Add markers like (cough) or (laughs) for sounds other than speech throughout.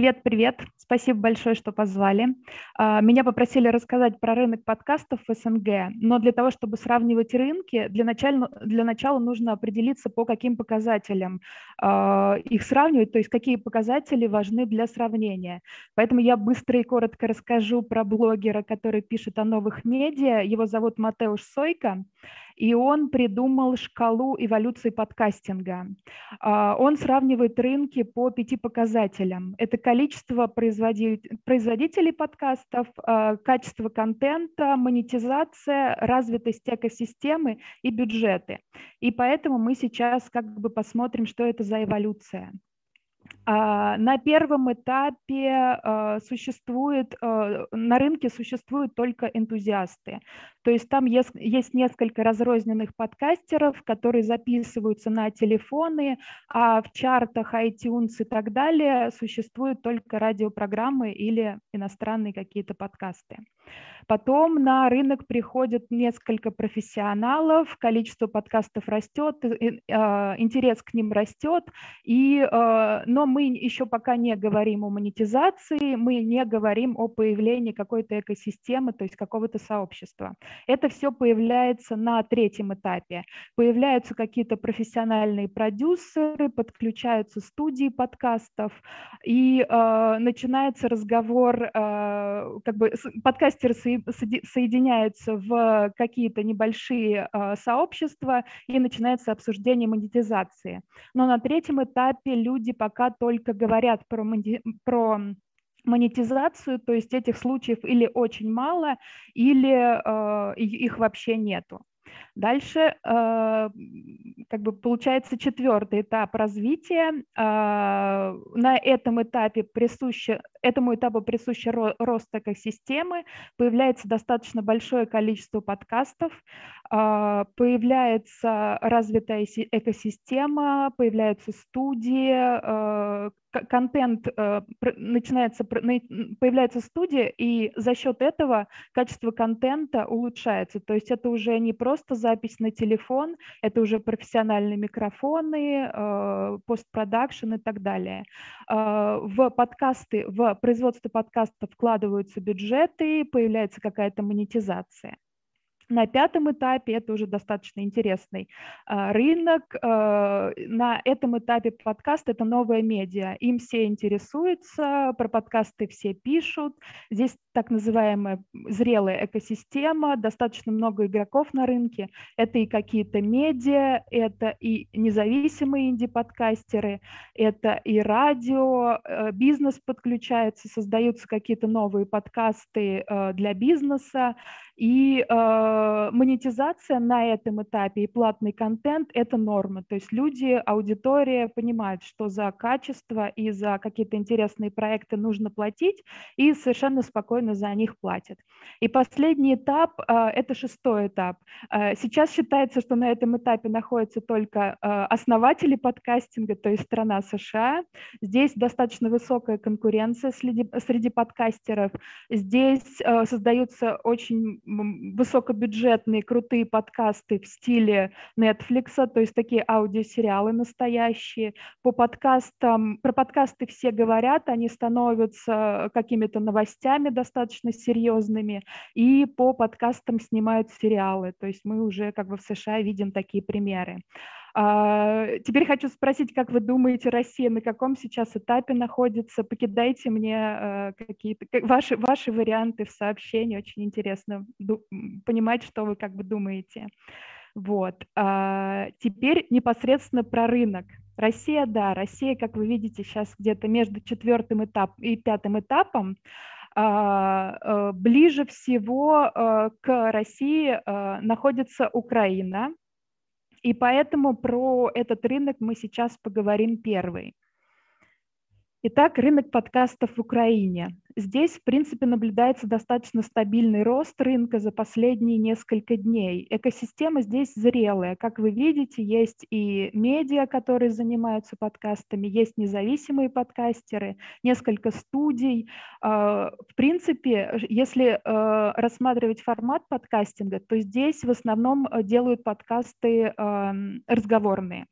Привет, привет. Спасибо большое, что позвали. А, меня попросили рассказать про рынок подкастов в СНГ, но для того, чтобы сравнивать рынки, для начала, для начала нужно определиться, по каким показателям а, их сравнивать, то есть какие показатели важны для сравнения. Поэтому я быстро и коротко расскажу про блогера, который пишет о новых медиа. Его зовут Матеуш Сойка и он придумал шкалу эволюции подкастинга. А, он сравнивает рынки по пяти показателям. Это количество производителей подкастов, а, качество контента, монетизация, развитость экосистемы и бюджеты. И поэтому мы сейчас как бы посмотрим, что это за эволюция. А, на первом этапе существует, на рынке существуют только энтузиасты. То есть там есть, есть несколько разрозненных подкастеров, которые записываются на телефоны, а в чартах iTunes и так далее существуют только радиопрограммы или иностранные какие-то подкасты. Потом на рынок приходят несколько профессионалов, количество подкастов растет, интерес к ним растет, и, но мы еще пока не говорим о монетизации, мы не говорим о появлении какой-то экосистемы, то есть какого-то сообщества. Это все появляется на третьем этапе. Появляются какие-то профессиональные продюсеры, подключаются студии подкастов, и э, начинается разговор, э, как бы подкастеры соединяются в какие-то небольшие э, сообщества, и начинается обсуждение монетизации. Но на третьем этапе люди пока только говорят про, про монетизацию, то есть этих случаев или очень мало, или э, их вообще нету. Дальше э, как бы получается четвертый этап развития. Э, на этом этапе присуще, этому этапу присуще рост экосистемы, появляется достаточно большое количество подкастов, э, появляется развитая экосистема, появляются студии, контент начинается, появляется студия, и за счет этого качество контента улучшается. То есть это уже не просто запись на телефон, это уже профессиональные микрофоны, э, постпродакшн и так далее. Э, в подкасты, в производство подкастов вкладываются бюджеты, появляется какая-то монетизация. На пятом этапе это уже достаточно интересный а, рынок. А, на этом этапе подкаст – это новая медиа. Им все интересуются, про подкасты все пишут. Здесь так называемая зрелая экосистема, достаточно много игроков на рынке. Это и какие-то медиа, это и независимые инди-подкастеры, это и радио, э, бизнес подключается, создаются какие-то новые подкасты э, для бизнеса, и э, монетизация на этом этапе и платный контент – это норма. То есть люди, аудитория понимают, что за качество и за какие-то интересные проекты нужно платить, и совершенно спокойно за них платят. И последний этап э, – это шестой этап. Э, сейчас считается, что на этом этапе находятся только э, основатели подкастинга, то есть страна США. Здесь достаточно высокая конкуренция среди, среди подкастеров. Здесь э, создаются очень высокобюджетные крутые подкасты в стиле Netflix, то есть такие аудиосериалы настоящие. По подкастам, про подкасты все говорят, они становятся какими-то новостями достаточно серьезными, и по подкастам снимают сериалы, то есть мы уже как бы в США видим такие примеры. А, теперь хочу спросить, как вы думаете, Россия на каком сейчас этапе находится? Покидайте мне э, какие-то ваши, ваши варианты в сообщении. Очень интересно понимать, что вы как бы думаете. Вот. А, теперь непосредственно про рынок. Россия, да, Россия, как вы видите, сейчас где-то между четвертым этапом и пятым этапом. А, э, ближе всего э, к России находится Украина, и поэтому про этот рынок мы сейчас поговорим первый. Итак, рынок подкастов в Украине. Здесь, в принципе, наблюдается достаточно стабильный рост рынка за последние несколько дней. Экосистема здесь зрелая. Как вы видите, есть и медиа, которые занимаются подкастами, есть независимые подкастеры, несколько студий. А, в принципе, если а, рассматривать формат подкастинга, то здесь в основном делают подкасты разговорные.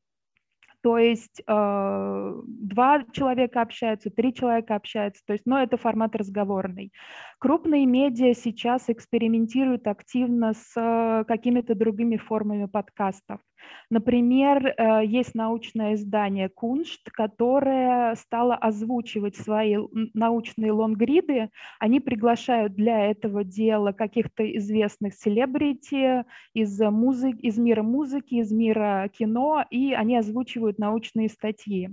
То есть э, два человека общаются, три человека общаются, то есть, но это формат разговорный. Крупные медиа сейчас экспериментируют активно с э, какими-то другими формами подкастов. Например, э, есть научное издание Куншт, которое стало озвучивать свои научные лонгриды. Они приглашают для этого дела каких-то известных селебрити из, музыки, из мира музыки, из мира кино, и они озвучивают научные статьи.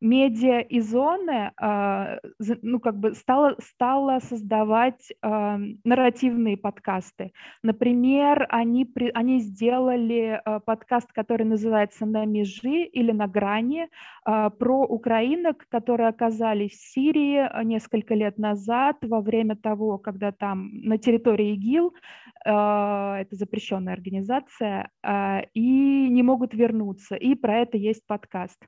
Медиа и зоны а, ну, как бы стала, стала создавать а, нарративные подкасты. Например, они, при, они сделали а, подкаст, который называется «На межи» или «На грани», про украинок, которые оказались в Сирии несколько лет назад во время того, когда там на территории ИГИЛ, это запрещенная организация, и не могут вернуться. И про это есть подкаст.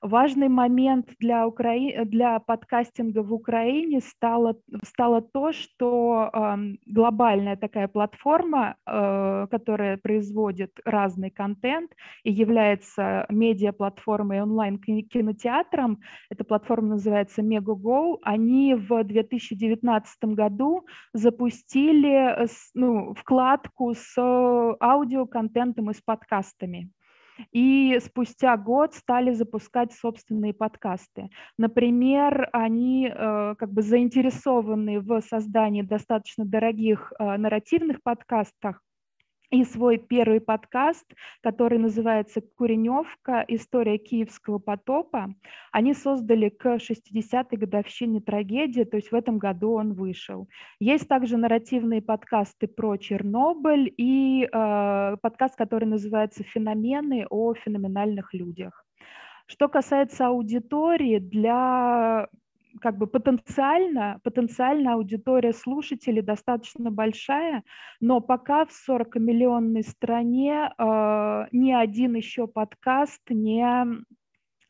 Важный момент для, Укра... для подкастинга в Украине стало, стало то, что глобальная такая платформа, э, которая производит разный контент и является медиаплатформой онлайн-кинотеатром, эта платформа называется MegaGo, они в 2019 году запустили ну, вкладку с аудиоконтентом и с подкастами и спустя год стали запускать собственные подкасты. Например, они э, как бы заинтересованы в создании достаточно дорогих э, нарративных подкастов, и свой первый подкаст, который называется «Куреневка. История киевского потопа». Они создали к 60-й годовщине трагедии, то есть в этом году он вышел. Есть также нарративные подкасты про Чернобыль и э, подкаст, который называется «Феномены о феноменальных людях». Что касается аудитории, для как бы потенциально, потенциально аудитория слушателей достаточно большая, но пока в 40-миллионной стране э, ни один еще подкаст не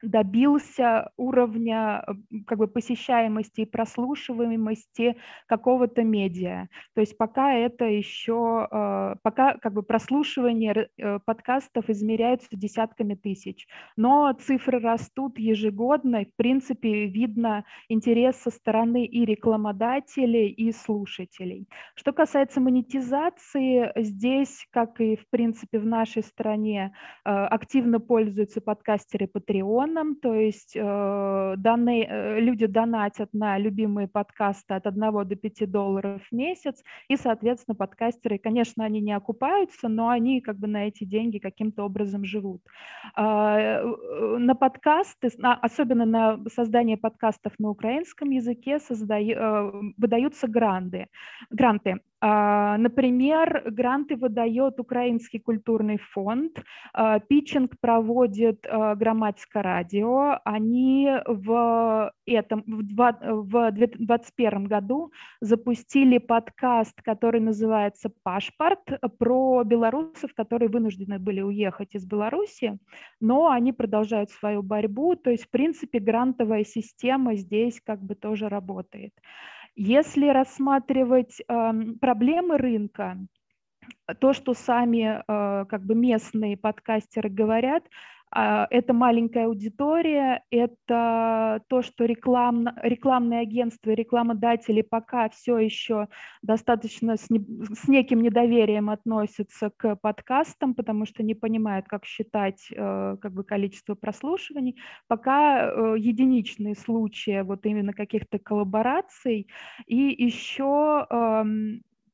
добился уровня как бы посещаемости и прослушиваемости какого-то медиа. То есть пока это еще, э, пока как бы прослушивание э, подкастов измеряются десятками тысяч, но цифры растут ежегодно, в принципе видно интерес со стороны и рекламодателей, и слушателей. Что касается монетизации, здесь, как и в принципе в нашей стране, э, активно пользуются подкастеры Patreon, Patreon, то есть э, данные, э, люди донатят на любимые подкасты от 1 до 5 долларов в месяц, и, соответственно, подкастеры, конечно, они не окупаются, но они как бы на эти деньги каким-то образом живут. Э, на подкасты, особенно на создание подкастов на украинском языке создаю, э, выдаются гранты. гранты. А, например, гранты выдает Украинский культурный фонд, а, питчинг проводит а, Грамматика радио. Они в этом в 2021 году запустили подкаст, который называется «Пашпорт», про белорусов, которые вынуждены были уехать из Беларуси, но они продолжают свою борьбу. То есть, в принципе, грантовая система здесь как бы тоже работает. Если рассматривать эм, проблемы рынка, то, что сами э, как бы местные подкастеры говорят, это маленькая аудитория, это то, что реклам, рекламные агентства и рекламодатели пока все еще достаточно с, не, с неким недоверием относятся к подкастам, потому что не понимают, как считать э, как бы количество прослушиваний. Пока э, единичные случаи вот именно каких-то коллабораций. И еще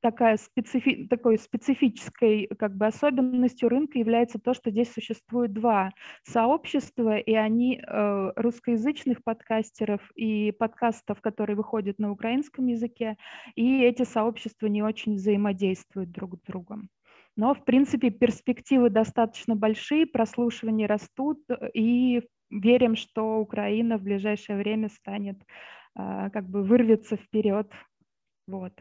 такая специфи, такой специфической как бы особенностью рынка является то, что здесь существует два сообщества, и они э, русскоязычных подкастеров и подкастов, которые выходят на украинском языке, и эти сообщества не очень взаимодействуют друг с другом. Но, в принципе, перспективы достаточно большие, прослушивания растут, и верим, что Украина в ближайшее время станет, э, как бы вырвется вперед. Вот.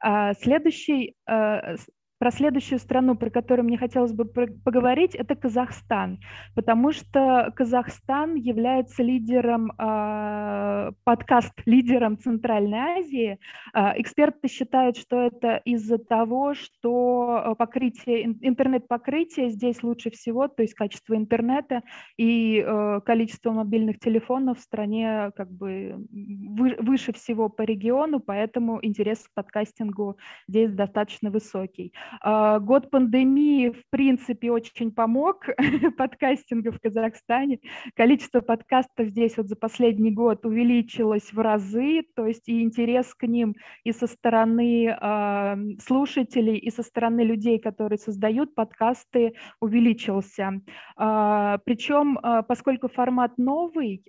А, следующий, а, про следующую страну, про которую мне хотелось бы поговорить, это Казахстан, потому что Казахстан является лидером, э, подкаст-лидером Центральной Азии. Э, эксперты считают, что это из-за того, что покрытие, интернет-покрытие здесь лучше всего, то есть качество интернета и э, количество мобильных телефонов в стране как бы вы, выше всего по региону, поэтому интерес к подкастингу здесь достаточно высокий. А, год пандемии, в принципе, очень помог (laughs) подкастингу в Казахстане. Количество подкастов здесь вот за последний год увеличилось в разы, то есть и интерес к ним и со стороны э, слушателей, и со стороны людей, которые создают подкасты, увеличился. Э, причем, поскольку формат новый,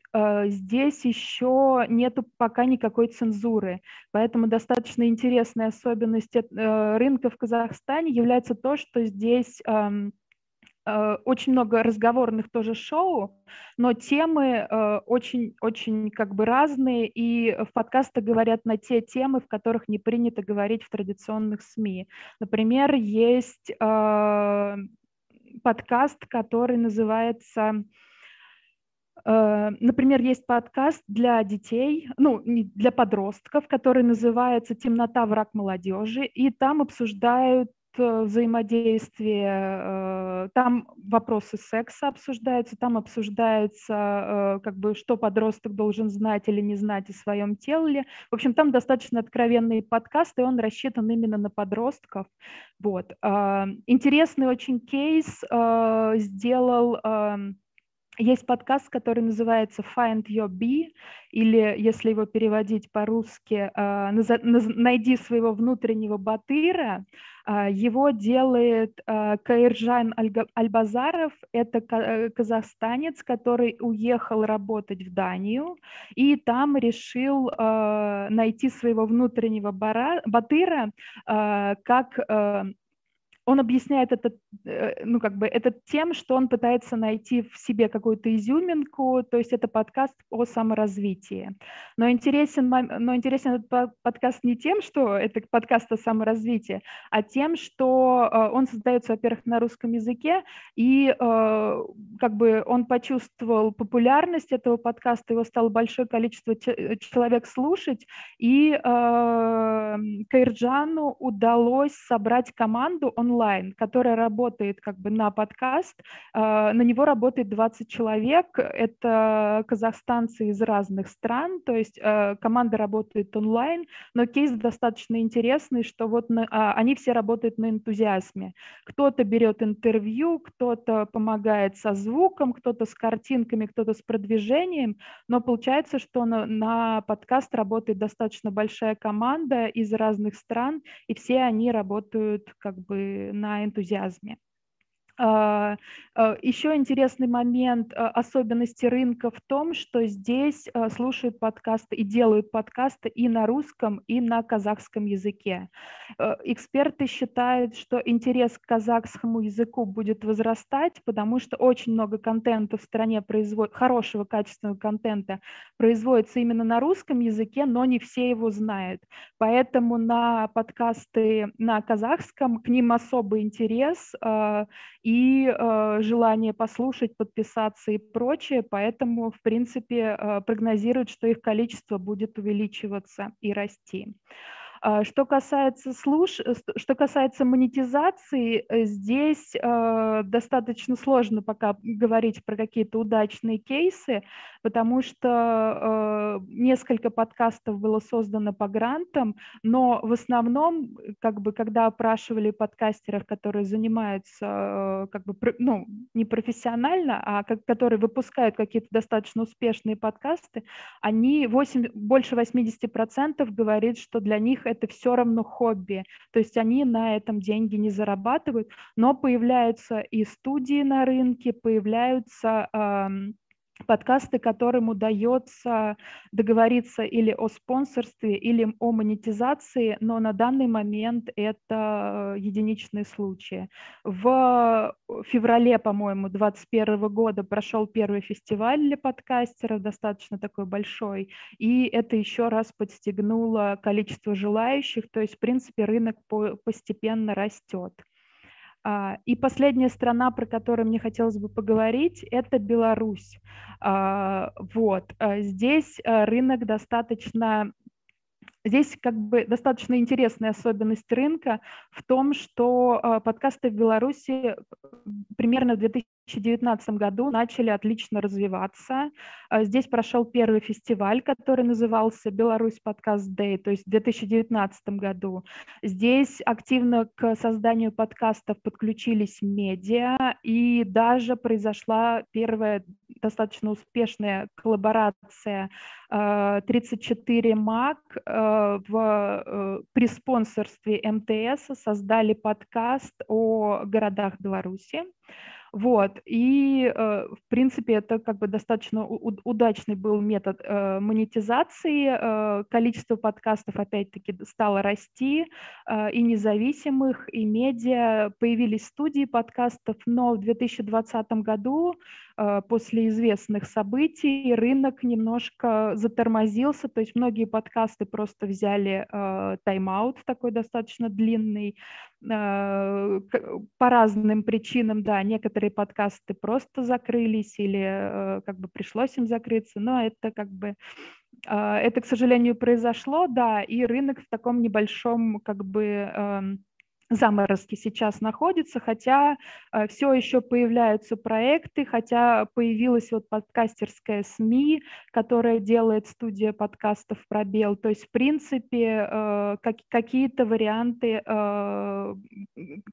здесь еще нету пока никакой цензуры, поэтому достаточно интересная особенность э, рынка в Казахстане Казахстане является то, что здесь э, очень много разговорных тоже шоу, но темы очень-очень э, как бы разные, и в подкастах говорят на те темы, в которых не принято говорить в традиционных СМИ. Например, есть э, подкаст, который называется Например, есть подкаст для детей, ну, для подростков, который называется «Темнота. Враг молодежи», и там обсуждают взаимодействие, э, там вопросы секса обсуждаются, там обсуждается, э, как бы, что подросток должен знать или не знать о своем теле. В общем, там достаточно откровенный подкаст, и он рассчитан именно на подростков. Вот. Интересный очень кейс сделал есть подкаст, который называется Find Your Bee, или, если его переводить по-русски, «Найди своего внутреннего батыра». А, его делает а, Каиржан Альбазаров, это э, казахстанец, который уехал работать в Данию и там решил а, найти своего внутреннего батыра как он объясняет это, э, ну, как бы, это тем, что он пытается найти в себе какую-то изюминку, то есть это подкаст о саморазвитии. Но интересен, но интересен этот подкаст не тем, что это подкаст о саморазвитии, а тем, что э, он создается, во-первых, на русском языке, и э, как бы он почувствовал популярность этого подкаста, его стало большое количество человек слушать, и Кайрджану удалось собрать команду онлайн, онлайн, которая работает как бы на подкаст. А, на него работает 20 человек. Это казахстанцы из разных стран, то есть а, команда работает онлайн, но кейс достаточно интересный, что вот на, а, они все работают на энтузиазме. Кто-то берет интервью, кто-то помогает со звуком, кто-то с картинками, кто-то с продвижением, но получается, что на, на подкаст работает достаточно большая команда из разных стран, и все они работают как бы на энтузиазме. А, а, Еще интересный момент а, особенности рынка в том, что здесь слушают подкасты и делают подкасты и на русском, и на казахском языке. Эксперты считают, что интерес к казахскому языку будет возрастать, потому что очень много контента в стране производит, хорошего качественного контента производится именно на русском языке, но не все его знают. Поэтому на подкасты на казахском к ним особый интерес, и э, желание послушать, подписаться и прочее, поэтому, в принципе, э, прогнозируют, что их количество будет увеличиваться и расти. А, что касается слуш, э, что касается монетизации, э, здесь э, достаточно сложно пока говорить про какие-то удачные кейсы, потому что несколько подкастов было создано по грантам, но в основном, как бы, когда опрашивали подкастеров, которые занимаются, как бы, ну, не профессионально, а которые выпускают какие-то достаточно успешные подкасты, они 8, больше 80% говорит, что для них это все равно хобби. То есть они на этом деньги не зарабатывают, но появляются и студии на рынке, появляются подкасты, которым удается договориться или о спонсорстве, или о монетизации, но на данный момент это единичные случаи. В феврале, по-моему, 2021 года прошел первый фестиваль для подкастеров, достаточно такой большой, и это еще раз подстегнуло количество желающих, то есть, в принципе, рынок постепенно растет. А, и последняя страна, про которую мне хотелось бы поговорить, это Беларусь. А, вот. А, здесь рынок достаточно Здесь как бы достаточно интересная особенность рынка в том, что подкасты в Беларуси примерно в 2019 году начали отлично развиваться. Э, здесь прошел первый фестиваль, который назывался «Беларусь подкаст Day», то есть в 2019 году. Здесь активно к созданию подкастов подключились медиа, и даже произошла первая достаточно успешная коллаборация 34 э, МАК э, в, при спонсорстве МТС создали подкаст о городах Беларуси. Вот, и, в принципе, это как бы достаточно удачный был метод монетизации. Количество подкастов, опять-таки, стало расти, и независимых, и медиа. Появились студии подкастов, но в 2020 году Э, после известных событий рынок немножко затормозился, то есть многие подкасты просто взяли э, тайм-аут такой достаточно длинный, э, по разным причинам, да, некоторые подкасты просто закрылись или как бы пришлось им закрыться, но это как бы это, к сожалению, произошло, да, и рынок в таком небольшом как бы заморозки сейчас находится, хотя э, все еще появляются проекты, хотя появилась вот подкастерская СМИ, которая делает студия подкастов «Пробел». То есть, в принципе, э, как, какие-то варианты, э,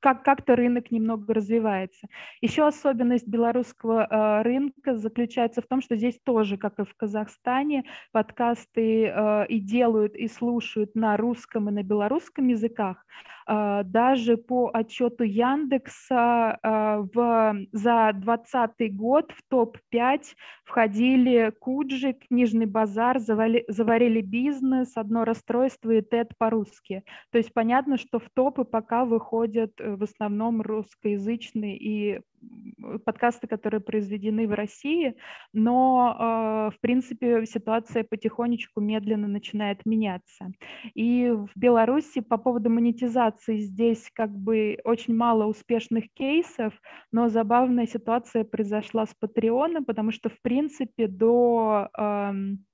как, как-то рынок немного развивается. Еще особенность белорусского рынка заключается в том, что здесь тоже, как и в Казахстане, подкасты и делают, и слушают на русском и на белорусском языках. Э, даже по отчету Яндекса э, в, за 2020 год в топ-5 входили Куджи, Книжный базар, завали, Заварили бизнес, Одно расстройство и ТЭД по-русски. То есть понятно, что в топы пока выходят э, в основном русскоязычные и подкасты, которые произведены в России, но, э, в принципе, ситуация потихонечку медленно начинает меняться. И в Беларуси по поводу монетизации здесь как бы очень мало успешных кейсов, но забавная ситуация произошла с Патреона, потому что, в принципе, до эм,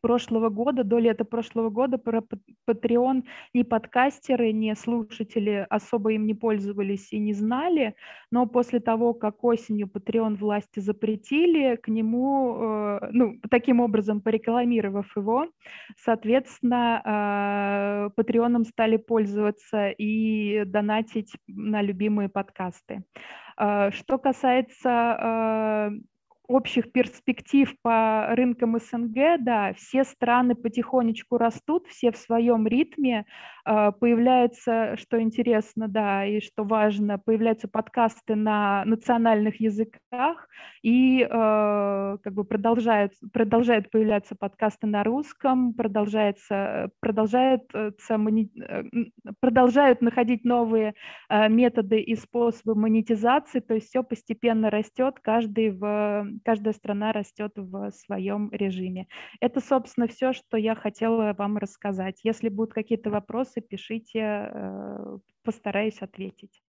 прошлого года, до лета прошлого года про Patreon ни подкастеры, ни слушатели особо им не пользовались и не знали, но после того, как осенью Patreon власти запретили, к нему, э, ну, таким образом порекламировав его, соответственно, Patreon э, стали пользоваться и донатить на любимые подкасты. Э, что касается общих перспектив по рынкам СНГ, да, все страны потихонечку растут, все в своем ритме, а, появляется, что интересно, да, и что важно, появляются подкасты на национальных языках, и а, как бы продолжают, продолжают появляться подкасты на русском, продолжается, продолжает, э, продолжают находить новые а, методы и способы монетизации, то есть все постепенно растет, каждый в каждая страна растет в своем режиме. Это, собственно, все, что я хотела вам рассказать. Если будут какие-то вопросы, пишите, э, постараюсь ответить.